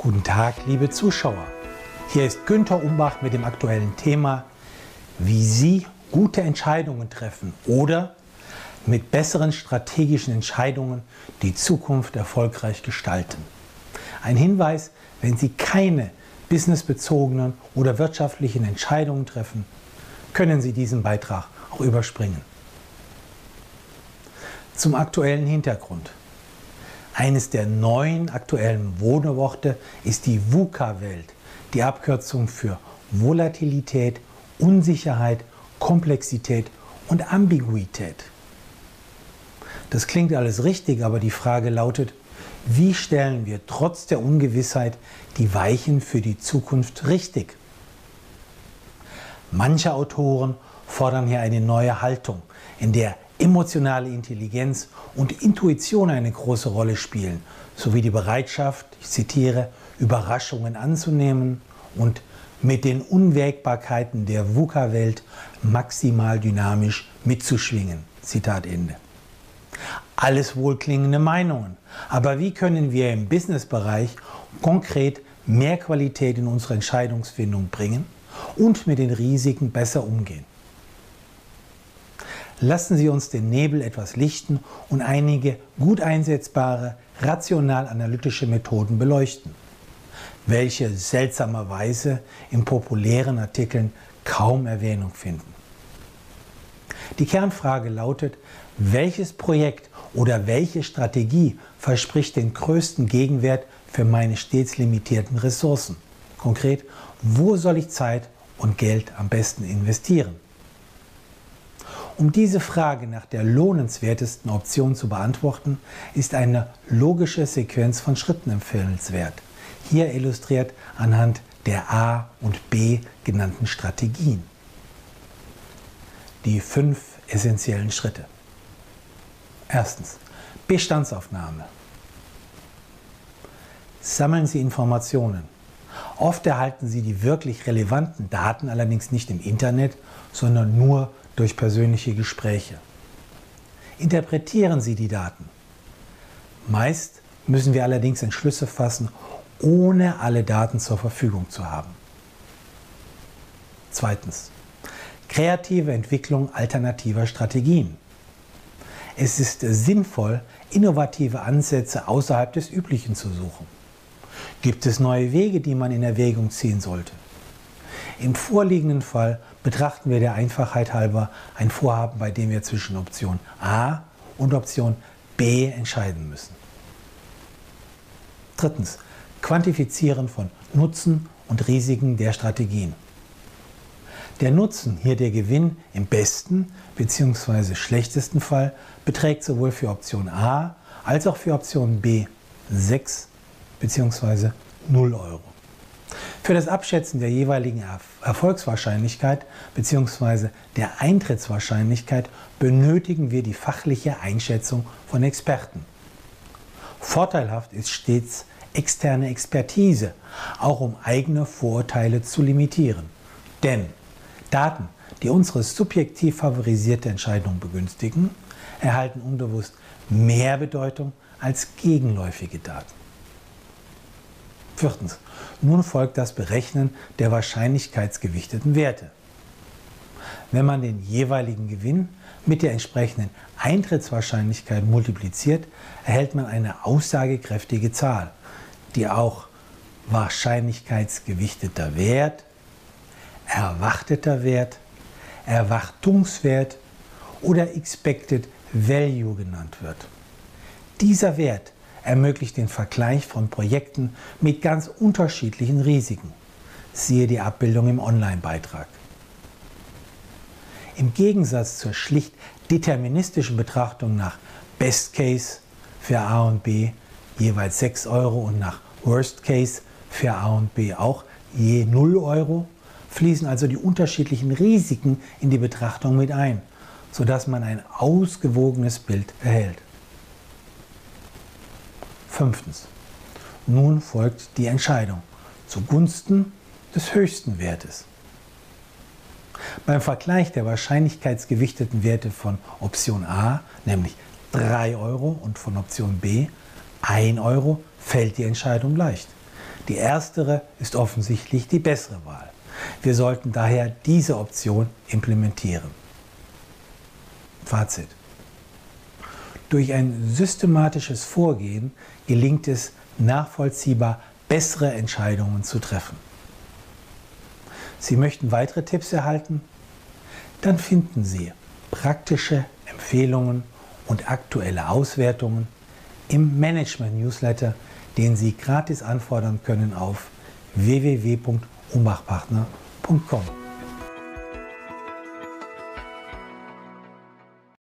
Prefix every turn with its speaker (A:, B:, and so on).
A: Guten Tag, liebe Zuschauer. Hier ist Günther Umbach mit dem aktuellen Thema, wie Sie gute Entscheidungen treffen oder mit besseren strategischen Entscheidungen die Zukunft erfolgreich gestalten. Ein Hinweis, wenn Sie keine businessbezogenen oder wirtschaftlichen Entscheidungen treffen, können Sie diesen Beitrag auch überspringen. Zum aktuellen Hintergrund. Eines der neuen aktuellen Wohneworte ist die VUCA-Welt, die Abkürzung für Volatilität, Unsicherheit, Komplexität und Ambiguität. Das klingt alles richtig, aber die Frage lautet, wie stellen wir trotz der Ungewissheit die Weichen für die Zukunft richtig? Manche Autoren fordern hier eine neue Haltung, in der emotionale Intelligenz und Intuition eine große Rolle spielen, sowie die Bereitschaft, ich zitiere, Überraschungen anzunehmen und mit den Unwägbarkeiten der VUCA-Welt maximal dynamisch mitzuschwingen. Zitat Ende. Alles wohlklingende Meinungen. Aber wie können wir im Businessbereich konkret mehr Qualität in unsere Entscheidungsfindung bringen und mit den Risiken besser umgehen? Lassen Sie uns den Nebel etwas lichten und einige gut einsetzbare, rational-analytische Methoden beleuchten, welche seltsamerweise in populären Artikeln kaum Erwähnung finden. Die Kernfrage lautet, welches Projekt oder welche Strategie verspricht den größten Gegenwert für meine stets limitierten Ressourcen? Konkret, wo soll ich Zeit und Geld am besten investieren? Um diese Frage nach der lohnenswertesten Option zu beantworten, ist eine logische Sequenz von Schritten empfehlenswert. Hier illustriert anhand der A und B genannten Strategien. Die fünf essentiellen Schritte. Erstens. Bestandsaufnahme. Sammeln Sie Informationen. Oft erhalten Sie die wirklich relevanten Daten allerdings nicht im Internet, sondern nur durch persönliche Gespräche. Interpretieren Sie die Daten. Meist müssen wir allerdings Entschlüsse fassen, ohne alle Daten zur Verfügung zu haben. Zweitens. Kreative Entwicklung alternativer Strategien. Es ist sinnvoll, innovative Ansätze außerhalb des Üblichen zu suchen. Gibt es neue Wege, die man in Erwägung ziehen sollte? Im vorliegenden Fall betrachten wir der Einfachheit halber ein Vorhaben, bei dem wir zwischen Option A und Option B entscheiden müssen. Drittens. Quantifizieren von Nutzen und Risiken der Strategien. Der Nutzen, hier der Gewinn im besten bzw. schlechtesten Fall, beträgt sowohl für Option A als auch für Option B 6 bzw. 0 Euro. Für das Abschätzen der jeweiligen Erfolgswahrscheinlichkeit bzw. der Eintrittswahrscheinlichkeit benötigen wir die fachliche Einschätzung von Experten. Vorteilhaft ist stets externe Expertise, auch um eigene Vorurteile zu limitieren. Denn Daten, die unsere subjektiv favorisierte Entscheidung begünstigen, erhalten unbewusst mehr Bedeutung als gegenläufige Daten. Viertens. Nun folgt das Berechnen der wahrscheinlichkeitsgewichteten Werte. Wenn man den jeweiligen Gewinn mit der entsprechenden Eintrittswahrscheinlichkeit multipliziert, erhält man eine aussagekräftige Zahl, die auch wahrscheinlichkeitsgewichteter Wert erwarteter Wert, Erwartungswert oder Expected Value genannt wird. Dieser Wert ermöglicht den Vergleich von Projekten mit ganz unterschiedlichen Risiken. Siehe die Abbildung im Online-Beitrag. Im Gegensatz zur schlicht deterministischen Betrachtung nach Best Case für A und B jeweils 6 Euro und nach Worst Case für A und B auch je 0 Euro, fließen also die unterschiedlichen Risiken in die Betrachtung mit ein, sodass man ein ausgewogenes Bild erhält. Fünftens. Nun folgt die Entscheidung zugunsten des höchsten Wertes. Beim Vergleich der wahrscheinlichkeitsgewichteten Werte von Option A, nämlich 3 Euro, und von Option B, 1 Euro, fällt die Entscheidung leicht. Die erstere ist offensichtlich die bessere Wahl. Wir sollten daher diese Option implementieren. Fazit. Durch ein systematisches Vorgehen gelingt es nachvollziehbar bessere Entscheidungen zu treffen. Sie möchten weitere Tipps erhalten? Dann finden Sie praktische Empfehlungen und aktuelle Auswertungen im Management-Newsletter, den Sie gratis anfordern können auf www.umbachpartner.com.